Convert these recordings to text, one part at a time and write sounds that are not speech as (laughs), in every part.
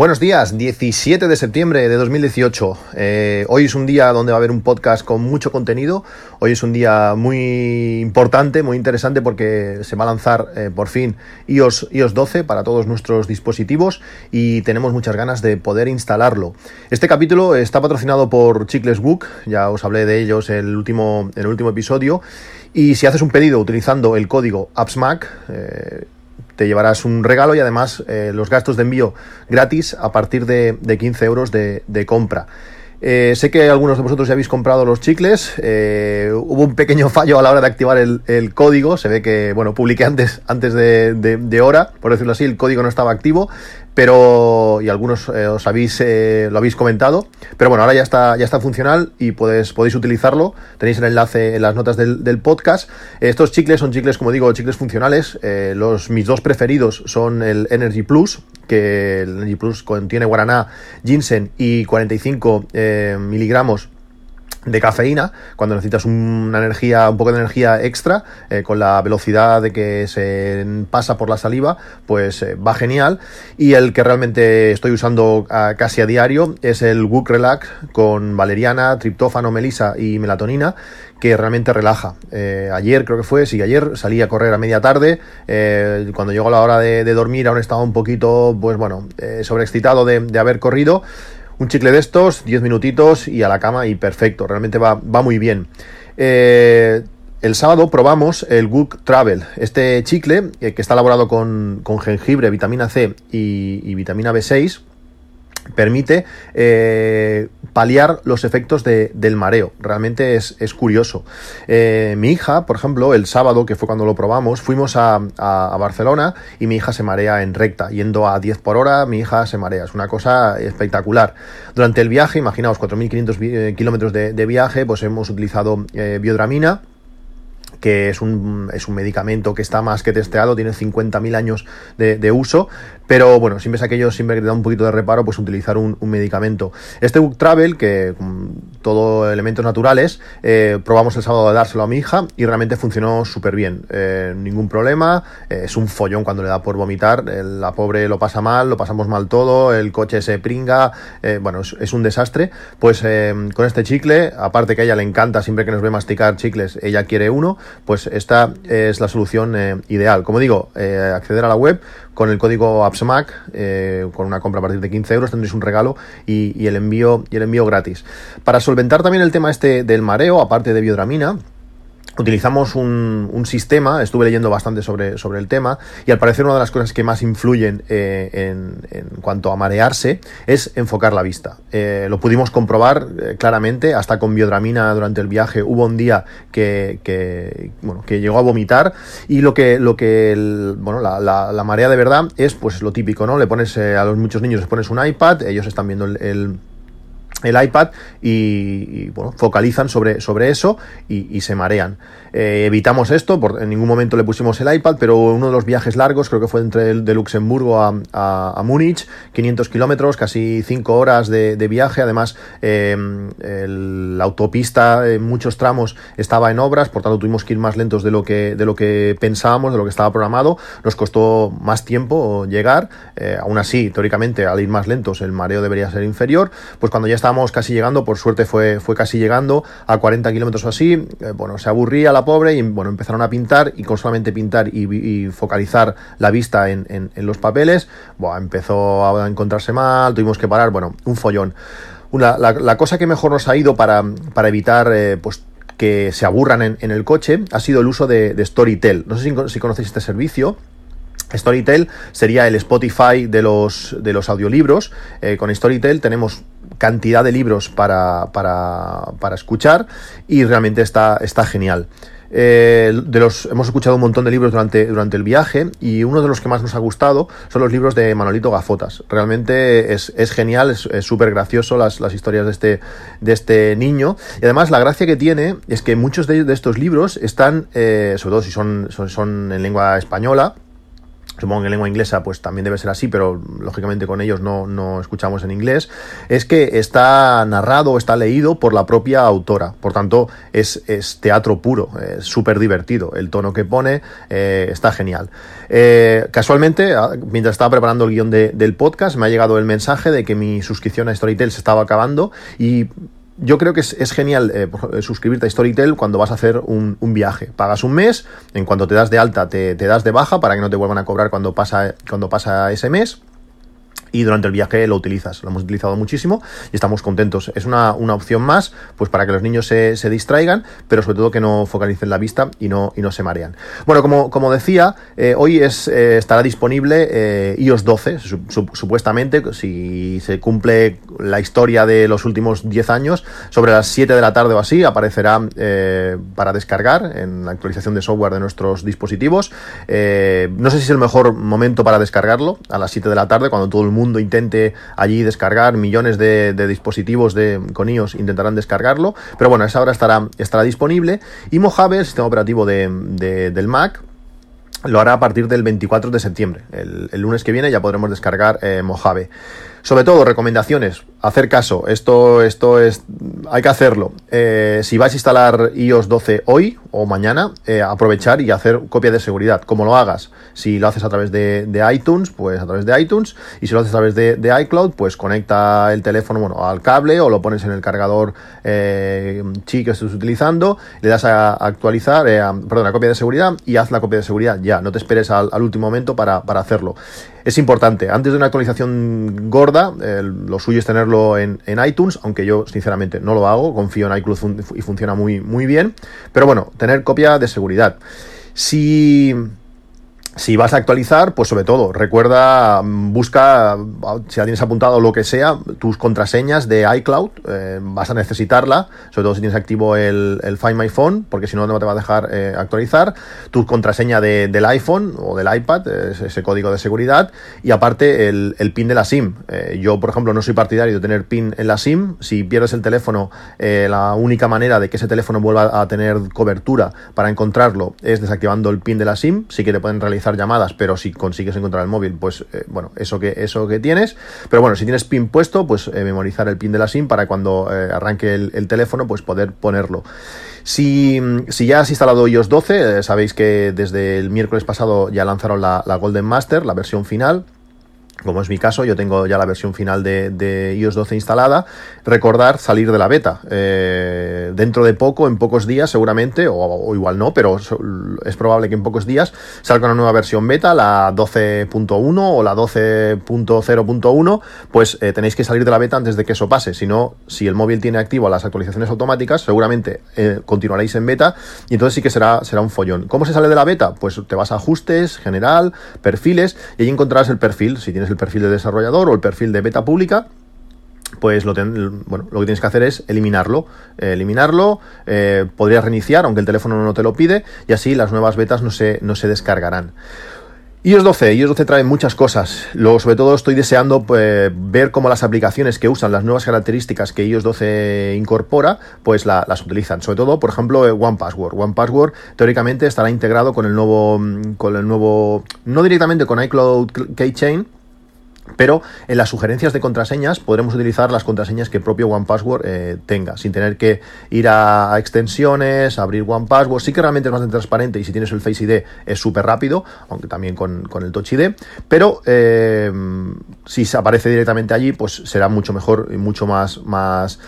Buenos días, 17 de septiembre de 2018. Eh, hoy es un día donde va a haber un podcast con mucho contenido. Hoy es un día muy importante, muy interesante porque se va a lanzar eh, por fin iOS, iOS 12 para todos nuestros dispositivos y tenemos muchas ganas de poder instalarlo. Este capítulo está patrocinado por Chicles Book, ya os hablé de ellos en el último, el último episodio. Y si haces un pedido utilizando el código AppsMac, eh, te llevarás un regalo y además eh, los gastos de envío gratis a partir de, 15 euros de, compra. Eh, sé que algunos de vosotros ya habéis comprado los chicles. Eh, hubo un pequeño fallo a la hora de activar el, código. Se ve que, bueno, publiqué antes, antes de, de, hora, por decirlo así, el código no estaba activo pero y algunos eh, os habéis eh, lo habéis comentado, pero bueno, ahora ya está ya está funcional y podéis podéis utilizarlo. Tenéis el enlace en las notas del, podcast. Estos chicles son chicles, como digo, chicles funcionales. Eh, los mis dos preferidos son el Energy Plus, que el Energy Plus contiene guaraná, ginseng y 45 miligramos de cafeína, cuando necesitas una energía, un poco de energía extra, eh, con la velocidad de que se pasa por la saliva, pues eh, va genial. Y el que realmente estoy usando ah, casi a diario es el Wook Relax con valeriana, triptófano, melisa y melatonina, que realmente relaja. Eh, ayer creo que fue, sí, ayer salí a correr a media tarde, cuando llegó la hora de, dormir aún estaba un poquito, pues bueno, sobreexcitado de, de haber corrido, un chicle de estos, 10 minutitos y a la cama y perfecto, realmente va, va muy bien. Eh, el sábado probamos el Good Travel, este chicle eh, que está elaborado con, jengibre, vitamina C y vitamina B6 permite eh, paliar los efectos del mareo. Realmente es, curioso. Eh, mi hija, por ejemplo, el sábado, que fue cuando lo probamos, fuimos a, Barcelona y mi hija se marea en recta. Yendo a 10 por hora, mi hija se marea. Es una cosa espectacular. Durante el viaje, imaginaos, 4.500 eh, kilómetros de, de, viaje, pues hemos utilizado biodramina que es un, es un medicamento que está más que testeado, tiene 50.000 años de, uso, pero bueno, siempre es aquello, siempre que te da un poquito de reparo, pues utilizar un, medicamento. Este Book Travel, que todo elementos naturales, eh, probamos el sábado de dárselo a mi hija y realmente funcionó súper bien, eh, ningún problema, eh, es un follón cuando le da por vomitar, la pobre lo pasa mal, lo pasamos mal todo, el coche se pringa, bueno, es, es, un desastre, pues con este chicle, aparte que a ella le encanta siempre que nos ve masticar chicles, ella quiere uno, pues esta es la solución eh, ideal. Como digo, eh, acceder a la web con el código AppsMac, eh, con una compra a partir de 15 euros tendréis un regalo y, el envío, y el envío gratis. Para solventar también el tema este del mareo, aparte de biodramina, utilizamos un, sistema, estuve leyendo bastante sobre, sobre, el tema, y al parecer una de las cosas que más influyen eh, en, cuanto a marearse es enfocar la vista. Eh, lo pudimos comprobar eh, claramente, hasta con biodramina durante el viaje hubo un día que, bueno, que llegó a vomitar, y lo que, lo que bueno, la, marea de verdad es pues lo típico, ¿no? Le pones a los muchos niños les pones un iPad, ellos están viendo el el iPad y, bueno, focalizan sobre, sobre eso y, se marean. Eh, evitamos esto, por, en ningún momento le pusimos el iPad, pero uno de los viajes largos, creo que fue entre el, de Luxemburgo a, a, Múnich, 500 kilómetros, casi 5 horas de, viaje. Además, em, la autopista en muchos tramos estaba en obras, por tanto tuvimos que ir más lentos de lo que, de lo que pensábamos, de lo que estaba programado. Nos costó más tiempo llegar. Eh, aún así, teóricamente, al ir más lentos, el mareo debería ser inferior. Pues cuando ya casi llegando, por suerte fue, fue casi llegando a 40 kilómetros o así, eh, bueno, se aburría la pobre y bueno, empezaron a pintar y con solamente pintar y, focalizar la vista en, los papeles, empezó a encontrarse mal, tuvimos que parar, bueno, un follón. la, cosa que mejor nos ha ido para, evitar eh, pues que se aburran en, el coche ha sido el uso de, Storytel. No sé si, conocéis este servicio. Storytel sería el Spotify de los, de los audiolibros. Eh, con Storytel tenemos cantidad de libros para, para, para escuchar y realmente está, está genial. Eh, de los, hemos escuchado un montón de libros durante, durante el viaje y uno de los que más nos ha gustado son los libros de Manolito Gafotas. Realmente es, es genial, es súper gracioso las, las, historias de este, de este niño. Y además la gracia que tiene es que muchos de, estos libros están, eh, sobre todo si son, son en lengua española, supongo que en lengua inglesa pues también debe ser así, pero lógicamente con ellos no, no escuchamos en inglés, es que está narrado, está leído por la propia autora. Por tanto, es, es teatro puro, es súper divertido. El tono que pone eh, está genial. Eh, casualmente, ah, mientras estaba preparando el guion de, del podcast, me ha llegado el mensaje de que mi suscripción a Storytel se estaba acabando y yo creo que es, genial eh, suscribirte a Storytel cuando vas a hacer un, viaje. Pagas un mes, en cuanto te das de alta te, te, das de baja para que no te vuelvan a cobrar cuando pasa, cuando pasa ese mes y durante el viaje lo utilizas. Lo hemos utilizado muchísimo y estamos contentos. Es una, opción más, pues para que los niños se, distraigan, pero sobre todo que no focalicen la vista y no, y no se marean. Bueno, como, como decía, eh, hoy es, eh, estará disponible eh, iOS 12, supuestamente, si se cumple la historia de los últimos 10 años, sobre las 7 de la tarde o así, aparecerá para descargar en la actualización de software de nuestros dispositivos. no sé si es el mejor momento para descargarlo, a las 7 de la tarde, cuando todo el mundo mundo intente allí descargar, millones de, dispositivos de, con iOS intentarán descargarlo, pero bueno, esa hora estará, estará disponible. Y Mojave, el sistema operativo del Mac, lo hará a partir del 24 de septiembre. El, lunes que viene ya podremos descargar eh, Mojave. Sobre todo, recomendaciones. Hacer caso. Esto, esto es. Hay que hacerlo. Eh, si vais a instalar iOS 12 hoy o mañana, eh, aprovechar y hacer copia de seguridad. Como lo hagas. Si lo haces a través de, iTunes, pues a través de iTunes. Y si lo haces a través de, iCloud, pues conecta el teléfono bueno, al cable o lo pones en el cargador eh, chi que estés utilizando. Le das a actualizar, eh, perdón, a copia de seguridad y haz la copia de seguridad ya. No te esperes al, último momento para, para hacerlo es importante. Antes de una actualización gorda, lo suyo es tenerlo en, iTunes, aunque yo sinceramente no lo hago, confío en iCloud y funciona muy, muy bien. Pero bueno, tener copia de seguridad. Si si vas a actualizar, pues sobre todo, recuerda, mm, busca, si ya tienes apuntado lo que sea, tus contraseñas de iCloud, eh, vas a necesitarla, sobre todo si tienes activo el, Find My Phone, porque si no, no te va a dejar eh, actualizar, tu contraseña del iPhone o del iPad, ese código de seguridad, y aparte el, PIN de la SIM. Eh, yo, por ejemplo, no soy partidario de tener PIN en la SIM, si pierdes el teléfono, la única manera de que ese teléfono vuelva a tener cobertura para encontrarlo es desactivando el PIN de la SIM, sí que te pueden realizar llamadas, pero si consigues encontrar el móvil, pues eh, bueno, eso que, eso que tienes. Pero bueno, si tienes PIN puesto, pues eh, memorizar el PIN de la SIM para cuando eh, arranque el, teléfono, pues poder ponerlo. Si, si, ya has instalado iOS 12, sabéis que desde el miércoles pasado ya lanzaron la, la Golden Master, la versión final como es mi caso, yo tengo ya la versión final de, iOS 12 instalada, recordar salir de la beta. Eh, dentro de poco, en pocos días seguramente, o, igual no, pero es probable que en pocos días salga una nueva versión beta, la 12.1 o la 12.0.1, pues eh, tenéis que salir de la beta antes de que eso pase. Si no, si el móvil tiene activo las actualizaciones automáticas, seguramente eh, continuaréis en beta y entonces sí que será, será un follón. ¿Cómo se sale de la beta? Pues te vas a ajustes, general, perfiles y ahí encontrarás el perfil. Si tienes el perfil de desarrollador o el perfil de beta pública, pues lo, bueno, lo que tienes que hacer es eliminarlo. eliminarlo, eh, podrías reiniciar, aunque el teléfono no te lo pide, y así las nuevas betas no se, no se descargarán. iOS 12, iOS 12 trae muchas cosas. Lo, sobre todo estoy deseando pues, ver cómo las aplicaciones que usan las nuevas características que iOS 12 incorpora, pues las utilizan. Sobre todo, por ejemplo, eh, One Password. One Password teóricamente estará integrado con el nuevo, con el nuevo, no directamente con iCloud Keychain, pero en las sugerencias de contraseñas podremos utilizar las contraseñas que propio OnePassword eh, tenga, sin tener que ir a, extensiones, abrir OnePassword. Sí que realmente es bastante transparente y si tienes el Face ID es súper rápido, aunque también con, el Touch ID. Pero eh, si se aparece directamente allí, pues será mucho mejor y mucho más, más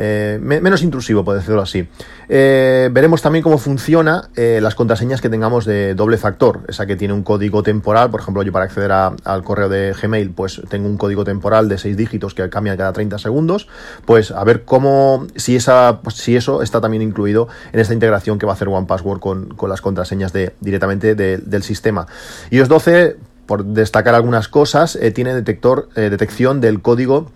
eh, menos intrusivo, por decirlo así. Eh, veremos también cómo funciona eh, las contraseñas que tengamos de doble factor, esa que tiene un código temporal, por ejemplo, yo para acceder al correo de Gmail, pues tengo un código temporal de 6 dígitos que cambia cada 30 segundos, pues a ver cómo, si, esa, pues, si eso está también incluido en esta integración que va a hacer OnePassword con, con las contraseñas de, directamente del sistema. iOS 12, por destacar algunas cosas, tiene detector, detección del código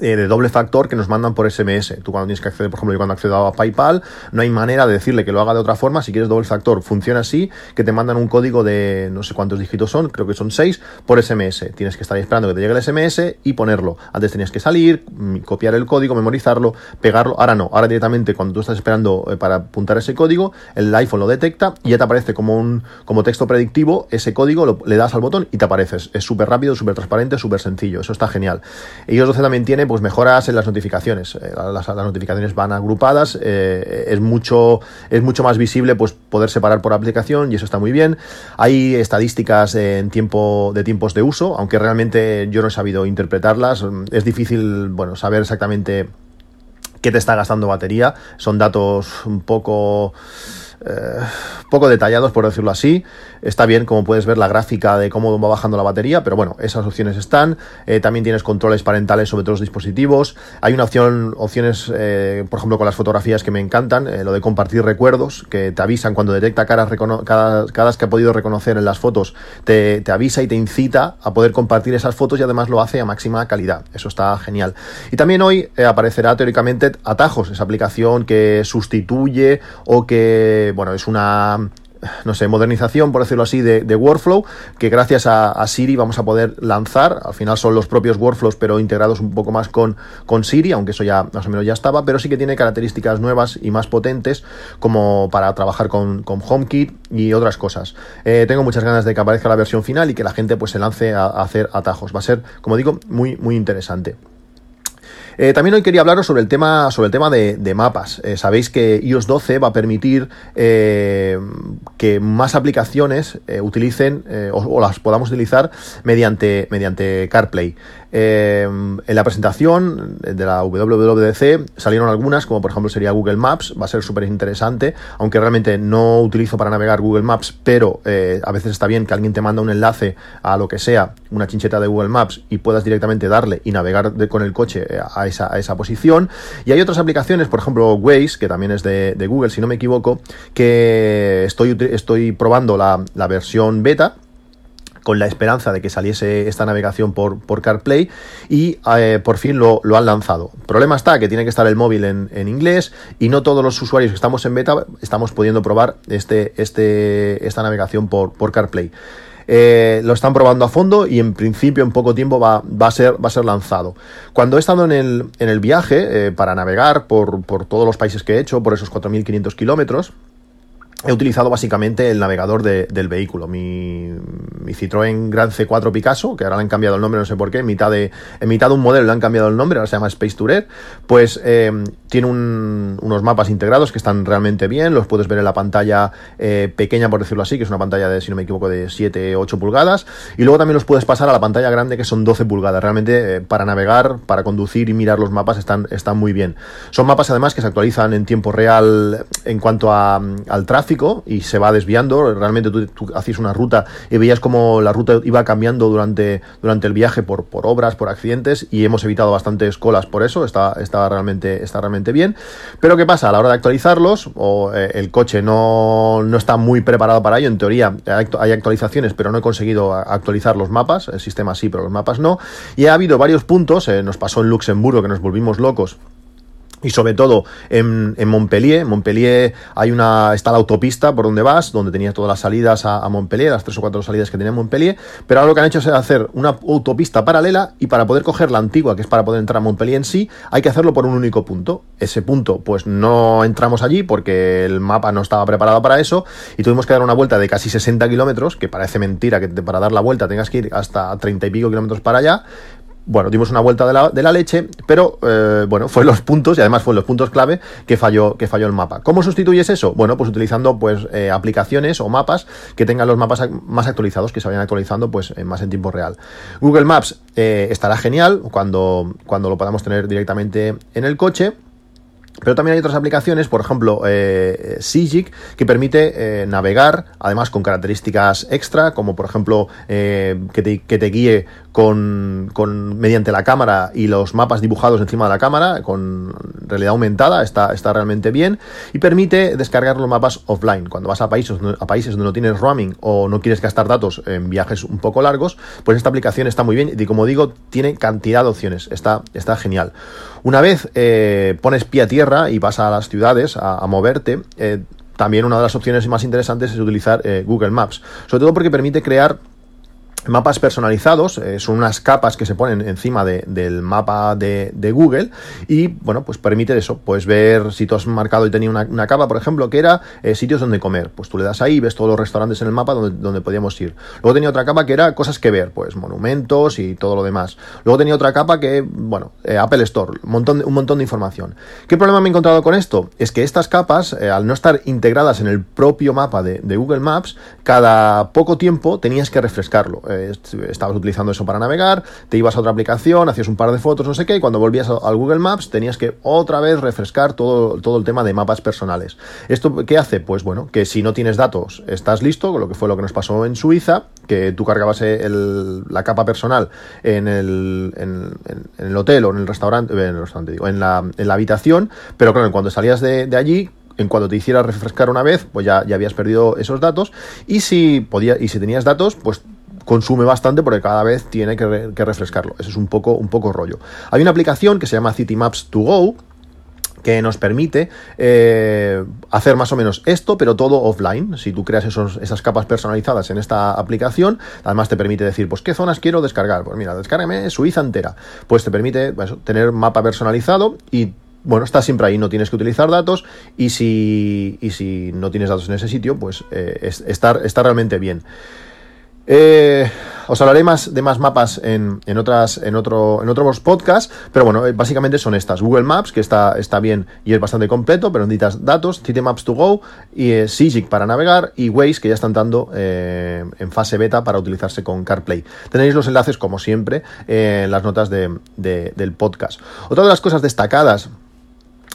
eh, de doble factor que nos mandan por SMS. Tú cuando tienes que acceder, por ejemplo, yo cuando accedo a PayPal, no hay manera de decirle que lo haga de otra forma. Si quieres doble factor, funciona así, que te mandan un código de no sé cuántos dígitos son, creo que son seis, por SMS. Tienes que estar esperando que te llegue el SMS y ponerlo. Antes tenías que salir, mm, copiar el código, memorizarlo, pegarlo. Ahora no, ahora directamente cuando tú estás esperando eh, para apuntar ese código, el iPhone lo detecta y ya te aparece como un como texto predictivo ese código, le das al botón y te apareces. Es súper rápido, súper transparente, súper sencillo. Eso está genial. iOS 12 también pues mejoras en las notificaciones. Eh, las, notificaciones van agrupadas, eh, es, mucho, es mucho más visible pues, poder separar por aplicación y eso está muy bien. Hay estadísticas en tiempo, de tiempos de uso, aunque realmente yo no he sabido interpretarlas. Es difícil bueno, saber exactamente qué te está gastando batería. Son datos un poco eh, poco detallados, por decirlo así. Está bien, como puedes ver, la gráfica de cómo va bajando la batería, pero bueno, esas opciones están. Eh, también tienes controles parentales sobre todos los dispositivos. Hay una opción, opciones, eh, por ejemplo, con las fotografías que me encantan, lo de compartir recuerdos, que te avisan cuando detecta caras que ha podido reconocer en las fotos, te, te avisa y te incita a poder compartir esas fotos y además lo hace a máxima calidad. Eso está genial. Y también hoy aparecerá teóricamente Atajos, esa aplicación que sustituye o que bueno, es una no sé, modernización, por decirlo así, de, workflow, que gracias a, Siri vamos a poder lanzar. Al final son los propios workflows, pero integrados un poco más con, con Siri, aunque eso ya más o menos ya estaba, pero sí que tiene características nuevas y más potentes, como para trabajar con, con HomeKit y otras cosas. Eh, tengo muchas ganas de que aparezca la versión final y que la gente pues se lance a, a hacer atajos. Va a ser, como digo, muy, muy interesante. Eh, también hoy quería hablaros sobre el tema, sobre el tema de, mapas. Eh, sabéis que iOS 12 va a permitir eh, que más aplicaciones utilicen o, las podamos utilizar mediante, mediante CarPlay. En la presentación de la WWDC salieron algunas, como por ejemplo sería Google Maps, va a ser súper interesante, aunque realmente no utilizo para navegar Google Maps, pero a veces está bien que alguien te manda un enlace a lo que sea, una chincheta de Google Maps y puedas directamente darle y navegar con el coche a a esa, posición. Y hay otras aplicaciones, por ejemplo Waze, que también es de, Google, si no me equivoco, que estoy, estoy probando la, versión beta con la esperanza de que saliese esta navegación por, por CarPlay y eh, por fin lo, han lanzado. Problema está que tiene que estar el móvil en, inglés y no todos los usuarios que estamos en beta estamos pudiendo probar este, este, esta navegación por, por CarPlay. Eh, lo están probando a fondo y en principio en poco tiempo va, va, a, ser, va a ser lanzado. Cuando he estado en el, en el viaje eh, para navegar por, por todos los países que he hecho, por esos 4.500 kilómetros, he utilizado básicamente el navegador del vehículo. Mi, mi, Citroën Grand C4 Picasso, que ahora le han cambiado el nombre, no sé por qué, en mitad de, en mitad de un modelo le han cambiado el nombre, ahora se llama Space Tourer, pues eh, tiene unos mapas integrados que están realmente bien, los puedes ver en la pantalla eh, pequeña, por decirlo así, que es una pantalla de, si no me equivoco, de 7, 8 pulgadas, y luego también los puedes pasar a la pantalla grande, que son 12 pulgadas. Realmente, eh, para navegar, para conducir y mirar los mapas están, están muy bien. Son mapas además que se actualizan en tiempo real en cuanto al tráfico, y se va desviando. Realmente tú, hacías una ruta y veías como la ruta iba cambiando durante, durante el viaje por, obras, por accidentes y hemos evitado bastantes colas por eso. Está, está, realmente, está realmente bien. Pero ¿qué pasa? A la hora de actualizarlos, o eh, el coche no, no, está muy preparado para ello. En teoría hay actualizaciones, pero no he conseguido actualizar los mapas. El sistema sí, pero los mapas no. Y ha habido varios puntos. Eh, nos pasó en Luxemburgo que nos volvimos locos y sobre todo en, Montpellier. Montpellier hay una está la autopista por donde vas, donde tenía todas las salidas a, Montpellier, las tres o cuatro salidas que tenía Montpellier, pero ahora lo que han hecho es hacer una autopista paralela y para poder coger la antigua, que es para poder entrar a Montpellier en sí, hay que hacerlo por un único punto. Ese punto, pues no entramos allí porque el mapa no estaba preparado para eso y tuvimos que dar una vuelta de casi 60 kilómetros, que parece mentira que para dar la vuelta tengas que ir hasta 30 y pico kilómetros para allá, bueno, dimos una vuelta de la, de la leche, pero eh, bueno, fue los puntos y además fue los puntos clave que falló, que falló el mapa. ¿Cómo sustituyes eso? Bueno, pues utilizando pues eh, aplicaciones o mapas que tengan los mapas más actualizados, que se vayan actualizando pues más en tiempo real. Google Maps eh, estará genial cuando, cuando lo podamos tener directamente en el coche. Pero también hay otras aplicaciones, por ejemplo, eh, que permite eh, navegar, además con características extra, como por ejemplo eh, que, te, guíe con, con, mediante la cámara y los mapas dibujados encima de la cámara, con realidad aumentada, está, está realmente bien, y permite descargar los mapas offline. Cuando vas a países, a países donde no tienes roaming o no quieres gastar datos en viajes un poco largos, pues esta aplicación está muy bien y como digo, tiene cantidad de opciones, está, está genial. Una vez eh, pones pie a tierra y vas a las ciudades a, moverte, eh, también una de las opciones más interesantes es utilizar eh, Google Maps, sobre todo porque permite crear mapas personalizados, eh, son unas capas que se ponen encima del mapa de, Google y bueno, pues permite eso, pues ver si tú has marcado y tenía una, capa, por ejemplo, que era eh, sitios donde comer, pues tú le das ahí, ves todos los restaurantes en el mapa donde, donde podíamos ir. Luego tenía otra capa que era cosas que ver, pues monumentos y todo lo demás. Luego tenía otra capa que, bueno, eh, Apple Store, un montón, un montón de información. ¿Qué problema me he encontrado con esto? Es que estas capas, al no estar integradas en el propio mapa de, de Google Maps, cada poco tiempo tenías que refrescarlo eh, estabas utilizando eso para navegar, te ibas a otra aplicación, hacías un par de fotos, no sé qué, y cuando volvías al Google Maps tenías que otra vez refrescar todo, todo el tema de mapas personales. ¿Esto qué hace? Pues bueno, que si no tienes datos, estás listo, con lo que fue lo que nos pasó en Suiza, que tú cargabas la capa personal en el, en, el hotel o en el restaurante, en, el restaurante digo, en, la, en la habitación, pero claro, cuando salías de, allí, en cuanto te hiciera refrescar una vez, pues ya, ya habías perdido esos datos. Y si podía, y si tenías datos, pues consume bastante porque cada vez tiene que, refrescarlo. Eso es un poco, un poco rollo. Hay una aplicación que se llama City Maps to Go que nos permite eh, hacer más o menos esto, pero todo offline. Si tú creas esas capas personalizadas en esta aplicación, además te permite decir, pues, ¿qué zonas quiero descargar? Pues mira, descárgame Suiza entera. Pues te permite tener mapa personalizado y bueno, está siempre ahí, no tienes que utilizar datos y si, y si no tienes datos en ese sitio, pues eh, está, está realmente bien. Eh, os hablaré más de más mapas en, otras, en, otro, en otros podcasts, pero bueno, eh, básicamente son estas. Google Maps, que está, está bien y es bastante completo, pero necesitas datos, Maps to Go y eh, para navegar y Waze, que ya están dando eh, en fase beta para utilizarse con CarPlay. Tenéis los enlaces, como siempre, en las notas del podcast. Otra de las cosas destacadas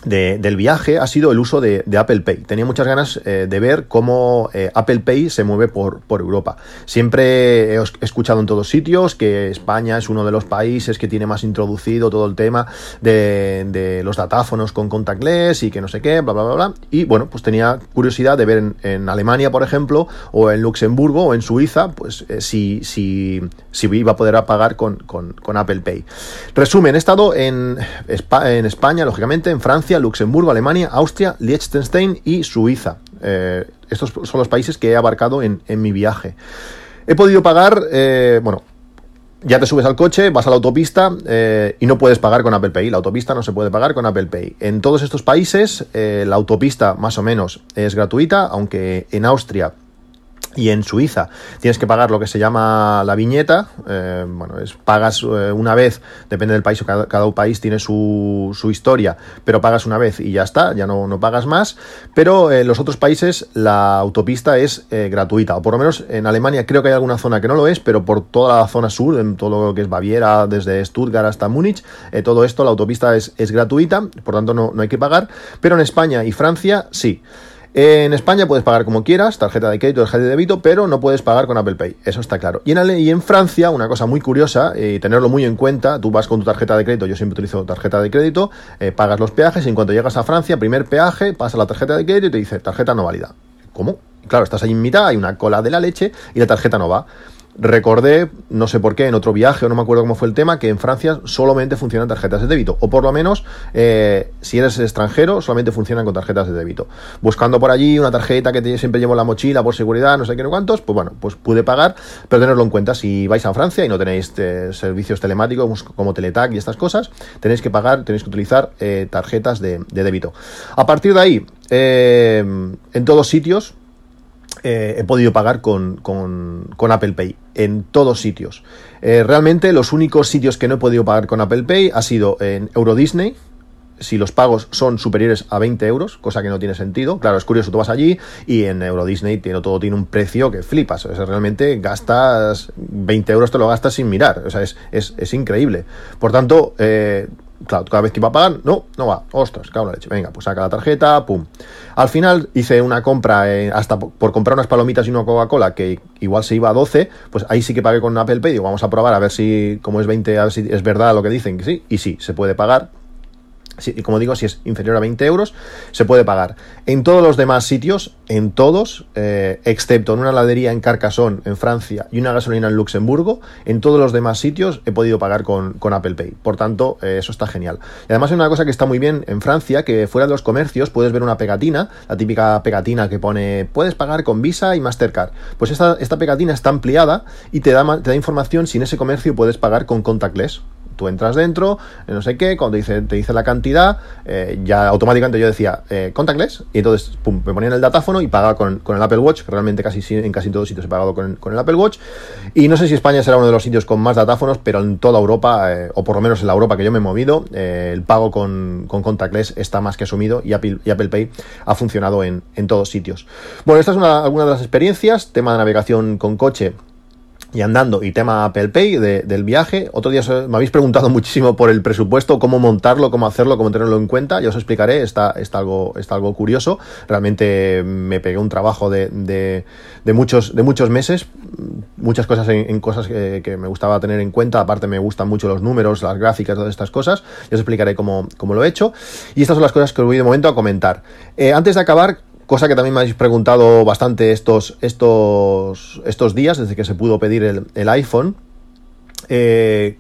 del viaje ha sido el uso de, Apple Pay. Tenía muchas ganas eh, de ver cómo eh, Apple Pay se mueve por, por, Europa. Siempre he escuchado en todos sitios que España es uno de los países que tiene más introducido todo el tema de, los datáfonos con contactless y que no sé qué, bla, bla, bla, bla. Y bueno, pues tenía curiosidad de ver en, Alemania, por ejemplo, o en Luxemburgo o en Suiza, pues eh, si, si, si, iba a poder pagar con, con, Apple Pay. Resumen, he estado en, en España, lógicamente, en Francia, Luxemburgo, Alemania, Austria, Liechtenstein y Suiza. Eh, estos son los países que he abarcado en, mi viaje. He podido pagar, eh, bueno, ya te subes al coche, vas a la autopista eh, y no puedes pagar con Apple Pay. La autopista no se puede pagar con Apple Pay. En todos estos países la autopista más o menos es gratuita, aunque en Austria y en Suiza tienes que pagar lo que se llama la viñeta. Eh, bueno, es, pagas eh, una vez, depende del país, cada, cada país tiene su, su, historia, pero pagas una vez y ya está, ya no, no pagas más. Pero en los otros países la autopista es eh, gratuita, o por lo menos en Alemania creo que hay alguna zona que no lo es, pero por toda la zona sur, en todo lo que es Baviera, desde Stuttgart hasta Múnich, todo esto la autopista es, es gratuita, por tanto no, no hay que pagar. Pero en España y Francia sí. En España puedes pagar como quieras, tarjeta de crédito, tarjeta de débito, pero no puedes pagar con Apple Pay, eso está claro. Y en, Francia, una cosa muy curiosa, y tenerlo muy en cuenta, tú vas con tu tarjeta de crédito, yo siempre utilizo tarjeta de crédito, eh, pagas los peajes y en cuanto llegas a Francia, primer peaje, pasa la tarjeta de crédito y te dice tarjeta no válida. ¿Cómo? Claro, estás ahí en mitad, hay una cola de la leche y la tarjeta no va. Recordé, no sé por qué, en otro viaje, o no me acuerdo cómo fue el tema, que en Francia solamente funcionan tarjetas de débito, o por lo menos, eh, si eres extranjero, solamente funcionan con tarjetas de débito. Buscando por allí una tarjeta que siempre llevo en la mochila por seguridad, no sé qué, no cuántos, pues bueno, pues pude pagar, pero tenerlo en cuenta, si vais a Francia y no tenéis eh, servicios telemáticos como Teletac y estas cosas, tenéis que pagar, tenéis que utilizar eh, tarjetas de, débito. A partir de ahí, en todos sitios, eh, he podido pagar con, Apple Pay en todos sitios. Eh, realmente los únicos sitios que no he podido pagar con Apple Pay ha sido en Euro Disney, si los pagos son superiores a 20 euros, cosa que no tiene sentido. Claro, es curioso, tú vas allí y en Euro Disney tiene, todo tiene un precio que flipas. O sea, realmente gastas 20 euros, te lo gastas sin mirar. O sea, es, increíble. Por tanto, eh, claro, cada vez que iba a pagar, no, no va, ostras, cago la leche, venga, pues saca la tarjeta, pum. Al final hice una compra, eh, hasta por comprar unas palomitas y una Coca-Cola, que igual se iba a 12, pues ahí sí que pagué con Apple Pay, digo, vamos a probar a ver si, como es 20, a ver si es verdad lo que dicen, que sí, y sí, se puede pagar, y como digo, si es inferior a 20 euros, se puede pagar. En todos los demás sitios, en todos, eh, excepto en una ladería en Carcassonne, en Francia, y una gasolina en Luxemburgo, en todos los demás sitios he podido pagar con, Apple Pay. Por tanto, eh, eso está genial. Y además hay una cosa que está muy bien en Francia, que fuera de los comercios puedes ver una pegatina, la típica pegatina que pone, puedes pagar con Visa y Mastercard. Pues esta, esta pegatina está ampliada y te da, te da información si en ese comercio puedes pagar con contactless tú entras dentro, eh, no sé qué, cuando te dice la cantidad, eh, ya automáticamente yo decía eh, contactless, y entonces me ponía en el datáfono y pagaba con, el Apple Watch, realmente casi en casi todos sitios he pagado con, el Apple Watch. Y no sé si España será uno de los sitios con más datáfonos, pero en toda Europa, o por lo menos en la Europa que yo me he movido, el pago con, contactless está más que asumido y Apple, y Apple Pay ha funcionado en, todos sitios. Bueno, esta es una, alguna de las experiencias, tema de navegación con coche y andando y tema Apple Pay del viaje. Otro día me habéis preguntado (laughs) muchísimo por el presupuesto, cómo montarlo, cómo hacerlo, cómo tenerlo en cuenta. Yo os explicaré, está, está, algo, está algo curioso. Realmente me pegué un trabajo de, de, muchos, de muchos meses, muchas cosas en, cosas que, me gustaba tener en cuenta. Aparte me gustan mucho los números, las gráficas, todas estas cosas. Yo os explicaré cómo, cómo lo he hecho. Y estas son las cosas que os voy de momento a comentar. Eh, antes de acabar, cosa que también me habéis preguntado bastante estos, estos, estos días, desde que se pudo pedir el, el iPhone. Eh,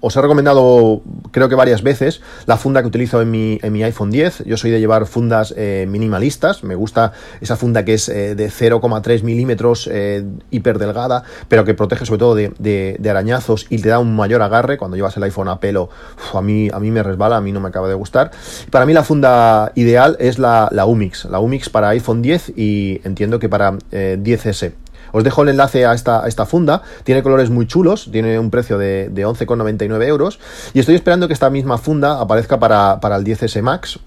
os he recomendado, creo que varias veces, la funda que utilizo en mi, iPhone 10. Yo soy de llevar fundas eh, minimalistas. Me gusta esa funda que es eh, de 0,3 milímetros, eh, hiper delgada, pero que protege sobre todo de, arañazos y te da un mayor agarre. Cuando llevas el iPhone a pelo, a, mí, a mí me resbala, a mí no me acaba de gustar. Para mí la funda ideal es la, la UMIX. La UMIX para iPhone 10 y entiendo que para 10S. Os dejo el enlace a esta, esta funda. Tiene colores muy chulos, tiene un precio de, de 11,99 euros. Y estoy esperando que esta misma funda aparezca para, para el 10S Max.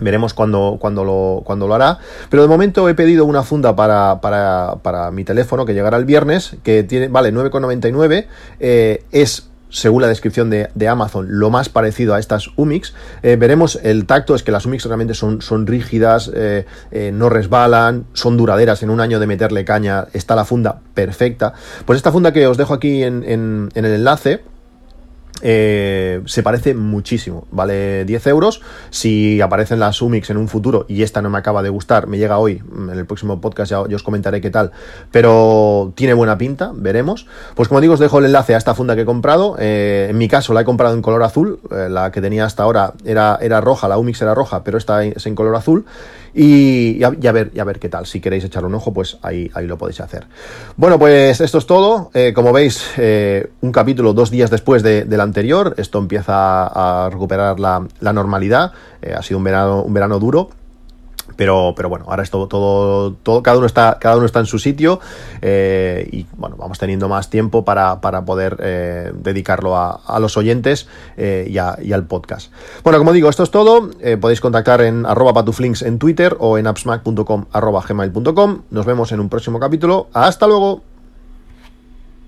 Veremos cuándo, cuando lo, cuando lo hará. Pero de momento he pedido una funda para, para, para mi teléfono que llegará el viernes, que tiene, vale 9,99. Eh, es según la descripción de, Amazon, lo más parecido a estas UMIX. Eh, veremos el tacto, es que las UMIX realmente son, son rígidas, eh, eh, no resbalan, son duraderas. En un año de meterle caña está la funda perfecta. Pues esta funda que os dejo aquí en, en el enlace eh, se parece muchísimo, vale 10 euros. Si aparecen las Umix en un futuro y esta no me acaba de gustar, me llega hoy, en el próximo podcast ya, os comentaré qué tal, pero tiene buena pinta, veremos. Pues como digo, os dejo el enlace a esta funda que he comprado. Eh, en mi caso la he comprado en color azul, eh, la que tenía hasta ahora era, era roja, la Umix era roja, pero esta es en color azul. Y, a, ver, a ver qué tal. Si queréis echarle un ojo, pues ahí, ahí lo podéis hacer. Bueno, pues esto es todo. como veis, un capítulo dos días después de, de la anterior. Esto empieza a recuperar la, normalidad. Eh, ha sido un verano, un verano duro. Pero, pero bueno, ahora es todo, todo, todo, cada uno está, cada uno está en su sitio eh, y bueno, vamos teniendo más tiempo para, poder eh, dedicarlo a, los oyentes y, y, al podcast. Bueno, como digo, esto es todo. podéis contactar en arroba patuflinks en Twitter o en appsmac.com arroba gmail.com. Nos vemos en un próximo capítulo. Hasta luego.